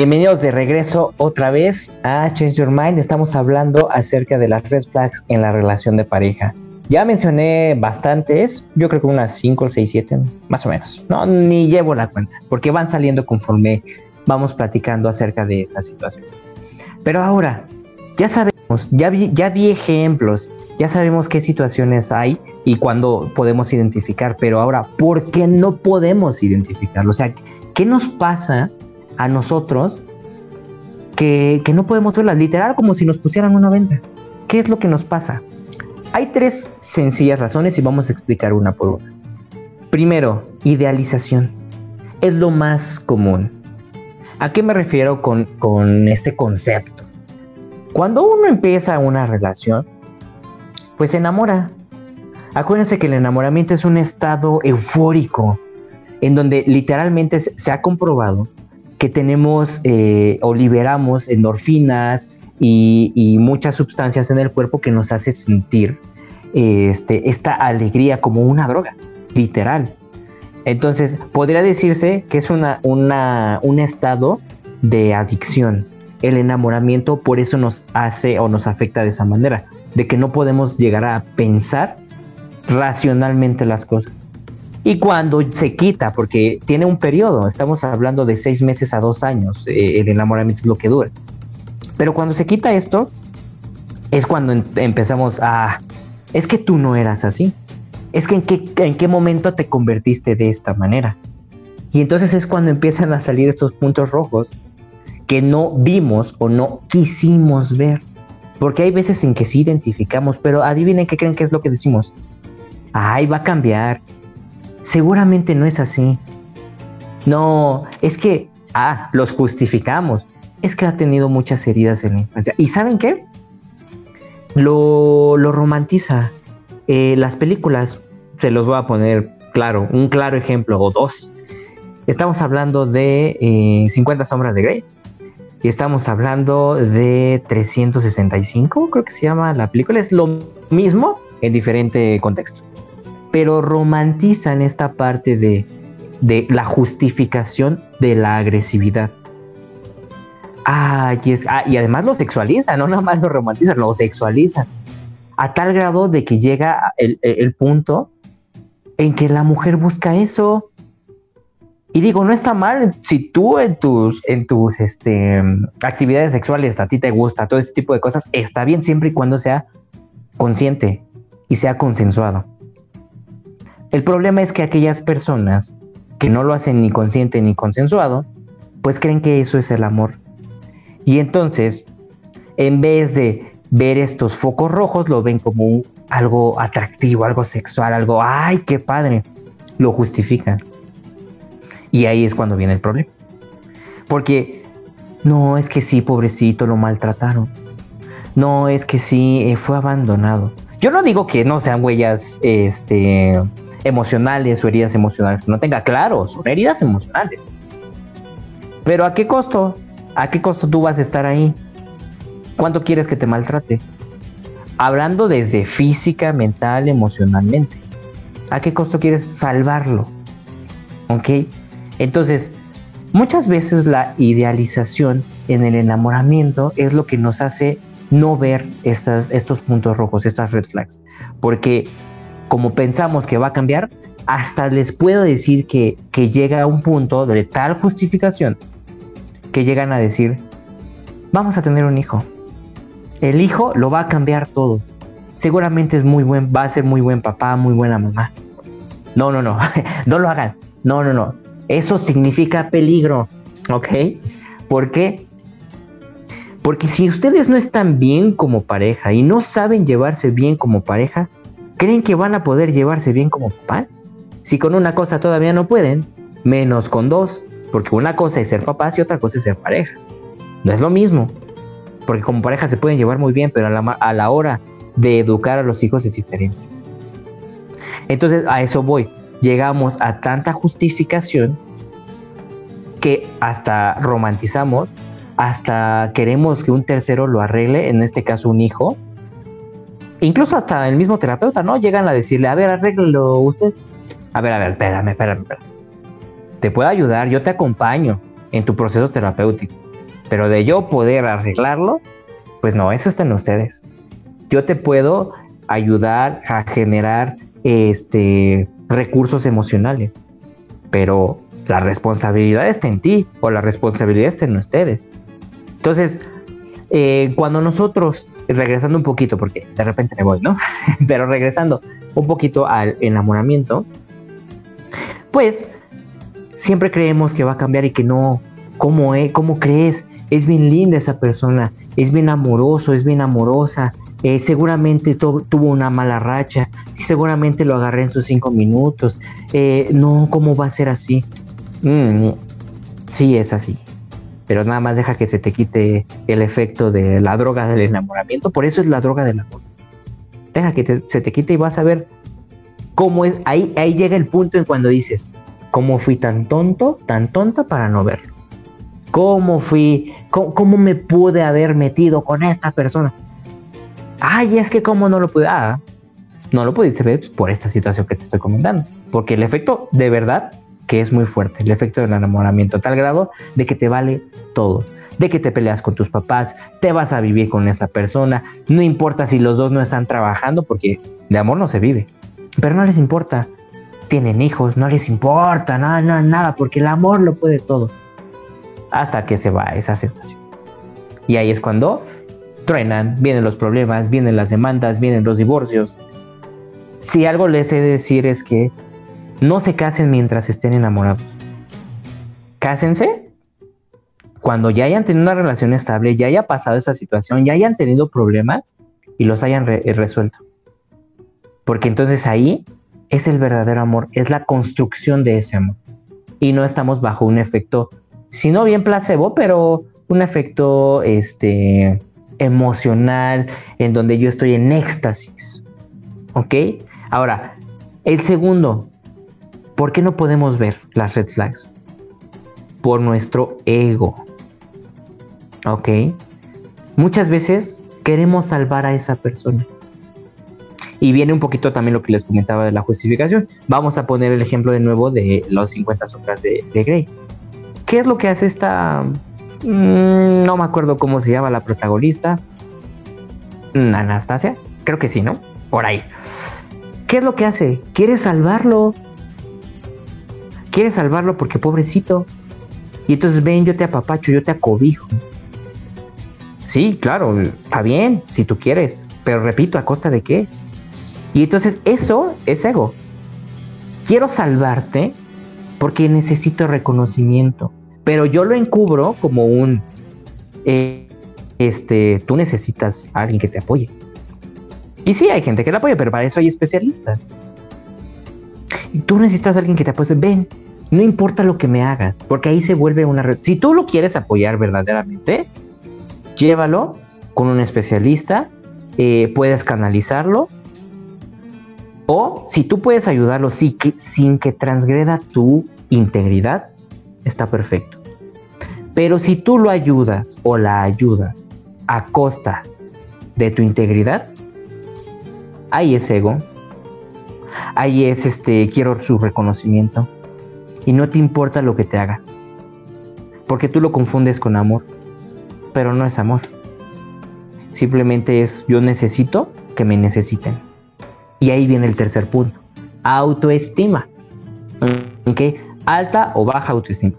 Bienvenidos de regreso otra vez a Change Your Mind. Estamos hablando acerca de las red flags en la relación de pareja. Ya mencioné bastantes, yo creo que unas 5, 6, 7, más o menos. No, ni llevo la cuenta, porque van saliendo conforme vamos platicando acerca de esta situación. Pero ahora, ya sabemos, ya vi, ya vi ejemplos, ya sabemos qué situaciones hay y cuándo podemos identificar, pero ahora, ¿por qué no podemos identificarlo? O sea, ¿qué nos pasa a nosotros que, no podemos verlas, literal como si nos pusieran una venta. ¿Qué es lo que nos pasa? Hay tres sencillas razones y vamos a explicar una por una. Primero, idealización. Es lo más común. ¿A qué me refiero con, con este concepto? Cuando uno empieza una relación, pues se enamora. Acuérdense que el enamoramiento es un estado eufórico, en donde literalmente se ha comprobado que tenemos eh, o liberamos endorfinas y, muchas sustancias en el cuerpo que nos hace sentir este, esta alegría como una droga, literal. Entonces, podría decirse que es una, un estado de adicción. El enamoramiento por eso nos hace o nos afecta de esa manera, de que no podemos llegar a pensar racionalmente las cosas. Y cuando se quita, porque tiene un periodo, estamos hablando de seis meses a dos años, eh, el enamoramiento es lo que dura. Pero cuando se quita esto, es cuando empezamos a, es que tú no eras así. es que en qué, en qué momento te convertiste de esta manera. Y entonces es cuando empiezan a salir estos puntos rojos que no vimos o no quisimos ver. Porque hay veces en que sí identificamos, pero adivinen qué creen que es lo que decimos. Ay, va a cambiar. Seguramente no es así. No, es que, ah, los justificamos. Es que ha tenido muchas heridas en la infancia. ¿Y saben qué? Lo, lo romantiza. Eh, las películas, se los voy a poner claro, un claro ejemplo o dos. Estamos hablando de 50 eh, sombras de Grey. Y estamos hablando de 365, creo que se llama la película. Es lo mismo en diferente contexto. Pero romantizan esta parte de, de la justificación de la agresividad. Ah, y, es, y además lo sexualizan, no nada más lo romantizan, lo sexualizan. A tal grado de que llega el, el punto en que la mujer busca eso. Y digo, no está mal si tú en tus, en tus este, actividades sexuales a ti te gusta todo ese tipo de cosas, está bien siempre y cuando sea consciente y sea consensuado. El problema es que aquellas personas que no lo hacen ni consciente ni consensuado, pues creen que eso es el amor. Y entonces, en vez de ver estos focos rojos, lo ven como algo atractivo, algo sexual, algo, ay, qué padre, lo justifican. Y ahí es cuando viene el problema. Porque no es que sí, pobrecito, lo maltrataron. No es que sí, eh, fue abandonado. Yo no digo que no sean huellas este, emocionales o heridas emocionales que no tenga. Claro, son heridas emocionales. Pero ¿a qué costo? ¿A qué costo tú vas a estar ahí? ¿Cuánto quieres que te maltrate? Hablando desde física, mental, emocionalmente. ¿A qué costo quieres salvarlo? ¿Ok? Entonces, muchas veces la idealización en el enamoramiento es lo que nos hace no ver estas, estos puntos rojos, estas red flags. Porque como pensamos que va a cambiar, hasta les puedo decir que, que llega a un punto de tal justificación que llegan a decir, vamos a tener un hijo. El hijo lo va a cambiar todo. Seguramente es muy buen, va a ser muy buen papá, muy buena mamá. No, no, no, [LAUGHS] no lo hagan. No, no, no. Eso significa peligro, ¿ok? ¿Por qué? Porque si ustedes no están bien como pareja y no saben llevarse bien como pareja, ¿creen que van a poder llevarse bien como papás? Si con una cosa todavía no pueden, menos con dos, porque una cosa es ser papás y otra cosa es ser pareja. No es lo mismo, porque como pareja se pueden llevar muy bien, pero a la, a la hora de educar a los hijos es diferente. Entonces a eso voy llegamos a tanta justificación que hasta romantizamos, hasta queremos que un tercero lo arregle, en este caso un hijo. Incluso hasta el mismo terapeuta, ¿no? Llegan a decirle, a ver, arréglelo usted. A ver, a ver, espérame, espérame, espérame. Te puedo ayudar, yo te acompaño en tu proceso terapéutico. Pero de yo poder arreglarlo, pues no, eso está en ustedes. Yo te puedo ayudar a generar este recursos emocionales. Pero la responsabilidad está en ti o la responsabilidad está en ustedes. Entonces, eh, cuando nosotros, regresando un poquito, porque de repente me voy, ¿no? [LAUGHS] Pero regresando un poquito al enamoramiento, pues siempre creemos que va a cambiar y que no. ¿Cómo, eh? ¿Cómo crees? Es bien linda esa persona, es bien amoroso, es bien amorosa, eh, seguramente tuvo una mala racha, seguramente lo agarré en sus cinco minutos. Eh, no, ¿cómo va a ser así? Mm, sí, es así. Pero nada más deja que se te quite el efecto de la droga del enamoramiento. Por eso es la droga del amor. Deja que se te quite y vas a ver cómo es. Ahí, llega el punto en cuando dices, ¿cómo fui tan tonto, tan tonta para no verlo? ¿Cómo fui? cómo me pude haber metido con esta persona? ay, es que cómo no lo pude, ah, no lo pudiste ver por esta situación que te estoy comentando, porque el efecto de verdad que es muy fuerte, el efecto del enamoramiento, a tal grado de que te vale todo, de que te peleas con tus papás, te vas a vivir con esa persona, no importa si los dos no están trabajando, porque de amor no se vive, pero no les importa, tienen hijos, no les importa, nada, nada, nada, porque el amor lo puede todo, hasta que se va esa sensación. Y ahí es cuando truenan, vienen los problemas, vienen las demandas, vienen los divorcios. Si algo les he de decir es que no se casen mientras estén enamorados. Cásense cuando ya hayan tenido una relación estable, ya haya pasado esa situación, ya hayan tenido problemas y los hayan eh, resuelto. Porque entonces ahí es el verdadero amor, es la construcción de ese amor. Y no estamos bajo un efecto, si no bien placebo, pero un efecto este, emocional en donde yo estoy en éxtasis. ¿Ok? Ahora, el segundo, ¿por qué no podemos ver las red flags? Por nuestro ego. ¿Ok? Muchas veces queremos salvar a esa persona. Y viene un poquito también lo que les comentaba de la justificación. Vamos a poner el ejemplo de nuevo de los 50 sombras de, Grey. ¿Qué es lo que hace esta... Mm, no me acuerdo cómo se llama la protagonista. Mm, Anastasia. Creo que sí, ¿no? Por ahí. ¿Qué es lo que hace? Quiere salvarlo. Quiere salvarlo porque pobrecito. Y entonces ven, yo te apapacho, yo te acobijo. Sí, claro, está bien, si tú quieres, pero repito, ¿a costa de qué? Y entonces eso es ego. Quiero salvarte porque necesito reconocimiento, pero yo lo encubro como un, eh, este, tú necesitas a alguien que te apoye. Y sí, hay gente que te apoya, pero para eso hay especialistas. Tú necesitas a alguien que te apoye. Ven, no importa lo que me hagas, porque ahí se vuelve una red. Si tú lo quieres apoyar verdaderamente, llévalo con un especialista, eh, puedes canalizarlo. O si tú puedes ayudarlo que, sin que transgreda tu integridad, está perfecto. Pero si tú lo ayudas o la ayudas a costa de tu integridad, ahí es ego, ahí es este, quiero su reconocimiento y no te importa lo que te haga, porque tú lo confundes con amor pero no es amor. Simplemente es yo necesito que me necesiten. Y ahí viene el tercer punto. Autoestima. ¿Ok? Alta o baja autoestima.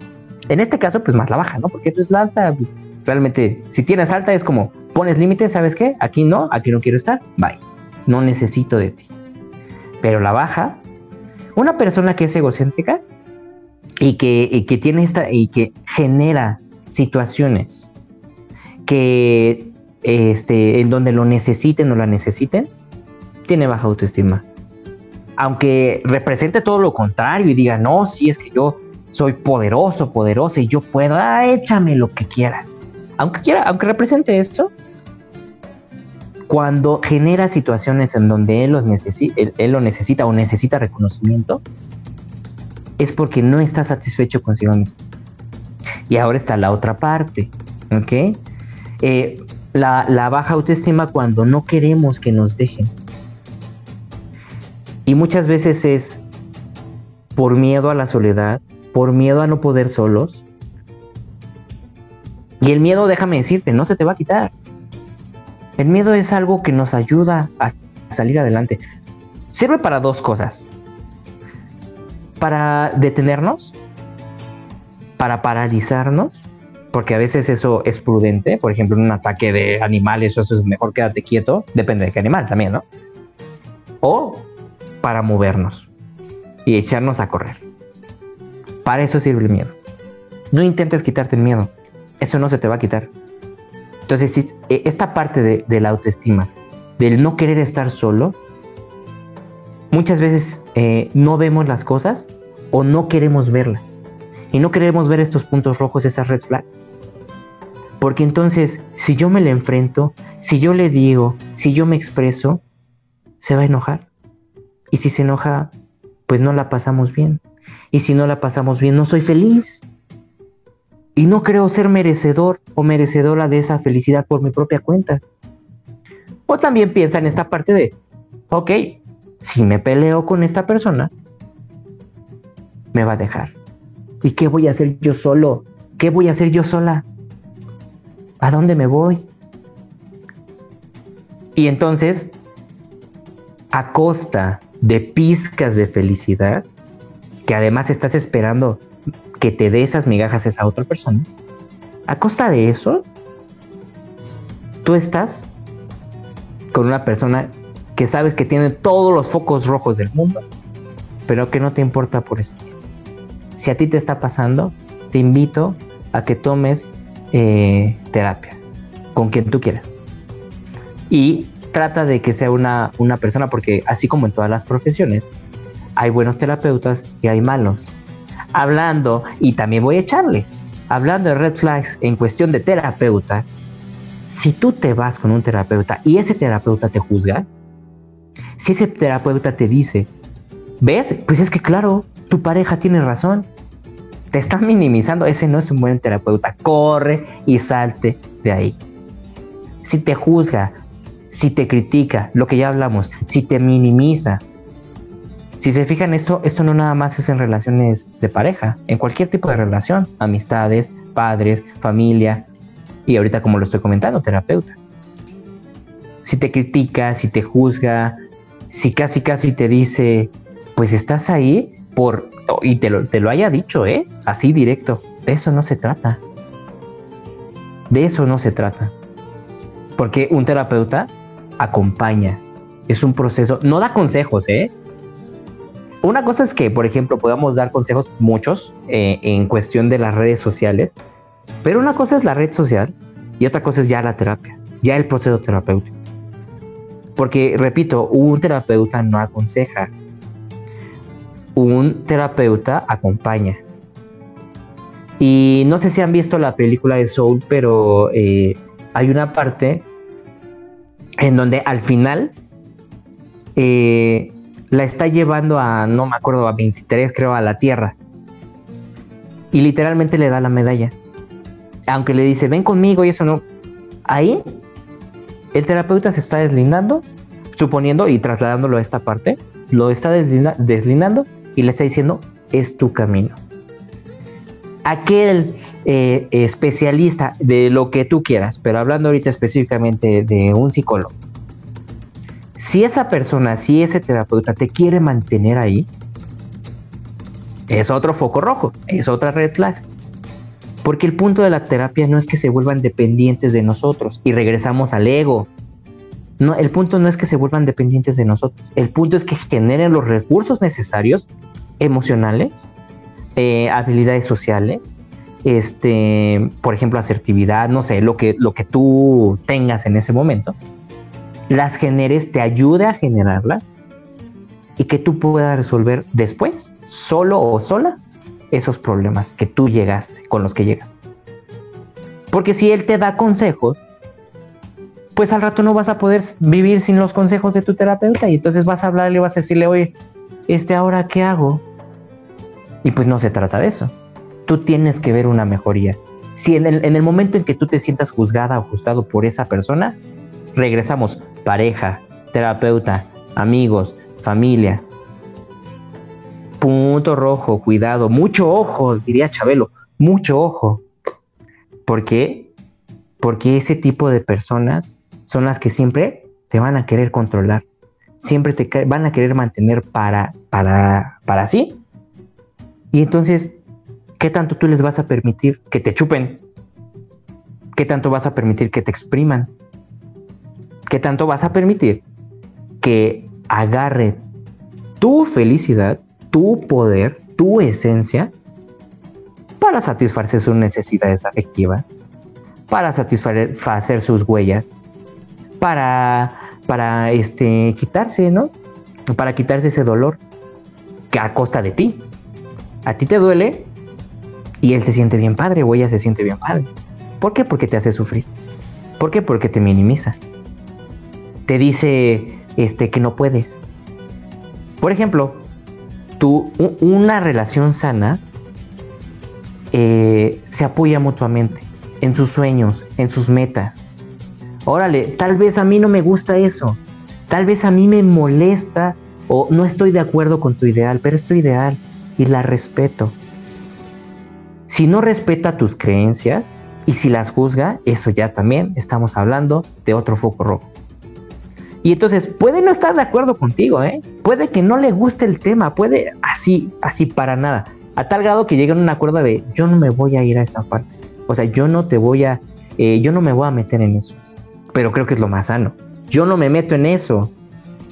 En este caso, pues más la baja, ¿no? Porque pues la alta, realmente, si tienes alta es como, pones límites, ¿sabes qué? Aquí no, aquí no quiero estar, bye. No necesito de ti. Pero la baja, una persona que es egocéntrica y que, y que tiene esta, y que genera situaciones que este, en donde lo necesiten o la necesiten, tiene baja autoestima. Aunque represente todo lo contrario y diga, no, si es que yo soy poderoso, poderosa y yo puedo, ah, échame lo que quieras. Aunque quiera, aunque represente esto, cuando genera situaciones en donde él, los él lo necesita o necesita reconocimiento, es porque no está satisfecho consigo mismo. Y ahora está la otra parte, ¿ok? Eh, la, baja autoestima cuando no queremos que nos dejen. Y muchas veces es por miedo a la soledad, por miedo a no poder solos. Y el miedo, déjame decirte, no se te va a quitar. El miedo es algo que nos ayuda a salir adelante. Sirve para dos cosas. Para detenernos, para paralizarnos porque a veces eso es prudente, por ejemplo, en un ataque de animales, eso es mejor quédate quieto, depende de qué animal también, ¿no? O para movernos y echarnos a correr. Para eso sirve el miedo. No intentes quitarte el miedo, eso no se te va a quitar. Entonces, e, esta parte de, la autoestima, del no querer estar solo, muchas veces eh, no vemos las cosas o no queremos verlas. Y no queremos ver estos puntos rojos, esas red flags. Porque entonces, si yo me le enfrento, si yo le digo, si yo me expreso, se va a enojar. Y si se enoja, pues no la pasamos bien. Y si no la pasamos bien, no soy feliz. Y no creo ser merecedor o merecedora de esa felicidad por mi propia cuenta. O también piensa en esta parte de, ok, si me peleo con esta persona, me va a dejar. ¿Y qué voy a hacer yo solo? ¿Qué voy a hacer yo sola? ¿A dónde me voy? Y entonces, a costa de pizcas de felicidad, que además estás esperando que te dé esas migajas a esa otra persona, a costa de eso, tú estás con una persona que sabes que tiene todos los focos rojos del mundo, pero que no te importa por eso. Si a ti te está pasando, te invito a que tomes eh, terapia con quien tú quieras. Y trata de que sea una, una persona, porque así como en todas las profesiones, hay buenos terapeutas y hay malos. Hablando, y también voy a echarle, hablando de red flags en cuestión de terapeutas, si tú te vas con un terapeuta y ese terapeuta te juzga, si ese terapeuta te dice, ¿ves? Pues es que claro, tu pareja tiene razón. Te está minimizando, ese no es un buen terapeuta. Corre y salte de ahí. Si te juzga, si te critica, lo que ya hablamos, si te minimiza, si se fijan esto, esto no nada más es en relaciones de pareja, en cualquier tipo de relación, amistades, padres, familia y ahorita como lo estoy comentando, terapeuta. Si te critica, si te juzga, si casi casi te dice, pues estás ahí por y te lo, te lo haya dicho, ¿eh? Así directo. De eso no se trata. De eso no se trata. Porque un terapeuta acompaña. Es un proceso, no da consejos, ¿eh? Una cosa es que, por ejemplo, podamos dar consejos muchos eh, en cuestión de las redes sociales, pero una cosa es la red social y otra cosa es ya la terapia, ya el proceso terapéutico. Porque, repito, un terapeuta no aconseja, un terapeuta acompaña. Y no sé si han visto la película de Soul, pero eh, hay una parte en donde al final eh, la está llevando a, no me acuerdo, a 23 creo, a la Tierra. Y literalmente le da la medalla. Aunque le dice, ven conmigo y eso no. Ahí, el terapeuta se está deslindando, suponiendo y trasladándolo a esta parte, lo está deslindando y le está diciendo, es tu camino. Aquel eh, especialista de lo que tú quieras, pero hablando ahorita específicamente de un psicólogo, si esa persona, si ese terapeuta te quiere mantener ahí, es otro foco rojo, es otra red flag. Porque el punto de la terapia no es que se vuelvan dependientes de nosotros y regresamos al ego. No, el punto no es que se vuelvan dependientes de nosotros. El punto es que generen los recursos necesarios, emocionales, eh, habilidades sociales, este, por ejemplo, asertividad, no sé, lo que, lo que tú tengas en ese momento las generes, te ayude a generarlas y que tú puedas resolver después, solo o sola, esos problemas que tú llegaste, con los que llegaste. Porque si él te da consejos, pues al rato no vas a poder vivir sin los consejos de tu terapeuta y entonces vas a hablarle y vas a decirle, oye, este ahora qué hago? Y pues no se trata de eso. Tú tienes que ver una mejoría. Si en el, en el momento en que tú te sientas juzgada o juzgado por esa persona, regresamos, pareja, terapeuta, amigos, familia. Punto rojo, cuidado, mucho ojo, diría Chabelo, mucho ojo. ¿Por qué? Porque ese tipo de personas son las que siempre te van a querer controlar, siempre te van a querer mantener para, para, para sí. Y entonces, ¿qué tanto tú les vas a permitir que te chupen? ¿Qué tanto vas a permitir que te expriman? ¿Qué tanto vas a permitir que agarre tu felicidad, tu poder, tu esencia para satisfacer sus necesidades afectivas, para satisfacer sus huellas, para, para este, quitarse, ¿no? Para quitarse ese dolor que a costa de ti. A ti te duele y él se siente bien padre o ella se siente bien padre. ¿Por qué? Porque te hace sufrir. ¿Por qué? Porque te minimiza te dice este, que no puedes. Por ejemplo, tú, una relación sana eh, se apoya mutuamente en sus sueños, en sus metas. Órale, tal vez a mí no me gusta eso, tal vez a mí me molesta o no estoy de acuerdo con tu ideal, pero es tu ideal y la respeto. Si no respeta tus creencias y si las juzga, eso ya también estamos hablando de otro foco rojo. Y entonces puede no estar de acuerdo contigo, ¿eh? Puede que no le guste el tema, puede así, así para nada. A tal grado que lleguen a un acuerdo de yo no me voy a ir a esa parte. O sea, yo no te voy a, eh, yo no me voy a meter en eso. Pero creo que es lo más sano. Yo no me meto en eso.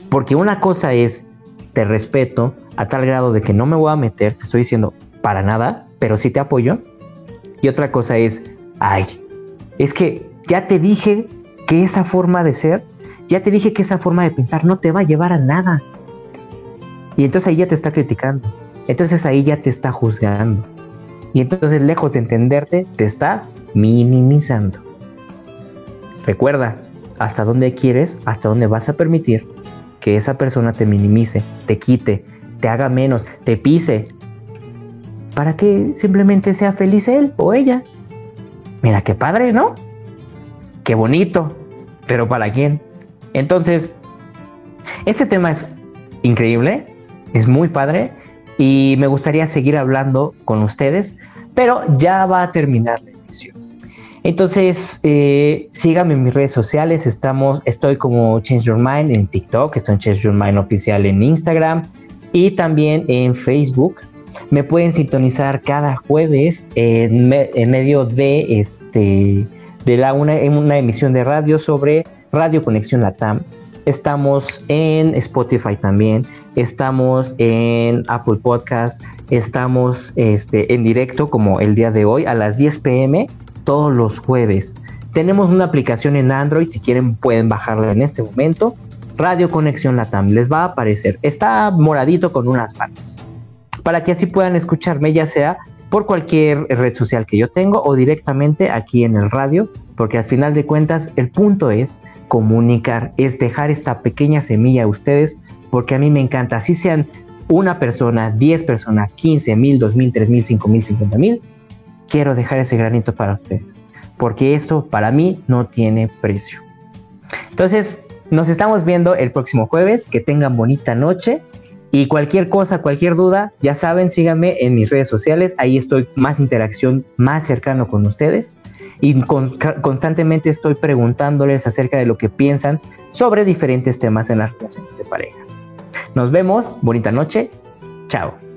Porque una cosa es, te respeto a tal grado de que no me voy a meter, te estoy diciendo para nada, pero sí te apoyo. Y otra cosa es, ay, es que ya te dije que esa forma de ser, ya te dije que esa forma de pensar no te va a llevar a nada. Y entonces ahí ya te está criticando. Entonces ahí ya te está juzgando. Y entonces lejos de entenderte, te está minimizando. Recuerda, hasta dónde quieres, hasta dónde vas a permitir que esa persona te minimice, te quite, te haga menos, te pise, para que simplemente sea feliz él o ella. Mira qué padre, ¿no? Qué bonito, pero ¿para quién? Entonces, este tema es increíble, es muy padre y me gustaría seguir hablando con ustedes, pero ya va a terminar la emisión. Entonces, eh, síganme en mis redes sociales. Estamos, estoy como Change Your Mind en TikTok, estoy en Change Your Mind oficial en Instagram y también en Facebook. Me pueden sintonizar cada jueves en, medio de este de una emisión de radio sobre Radio Conexión Latam. Estamos en Spotify también, estamos en Apple Podcast, estamos este, en directo como el día de hoy a las 10 pm todos los jueves. Tenemos una aplicación en Android, si quieren pueden bajarla en este momento. Radio Conexión Latam, les va a aparecer. Está moradito con unas barras. Para que así puedan escucharme, ya sea por cualquier red social que yo tengo o directamente aquí en el radio, porque al final de cuentas el punto es comunicar, es dejar esta pequeña semilla a ustedes, porque a mí me encanta, así sean una persona, 10 personas, 15 mil, 2 mil, 3 mil, 5 mil, 50 mil, quiero dejar ese granito para ustedes, porque esto para mí no tiene precio. Entonces, nos estamos viendo el próximo jueves, que tengan bonita noche y cualquier cosa, cualquier duda, ya saben, síganme en mis redes sociales, ahí estoy más interacción, más cercano con ustedes y constantemente estoy preguntándoles acerca de lo que piensan sobre diferentes temas en las relaciones de pareja. Nos vemos, bonita noche, chao.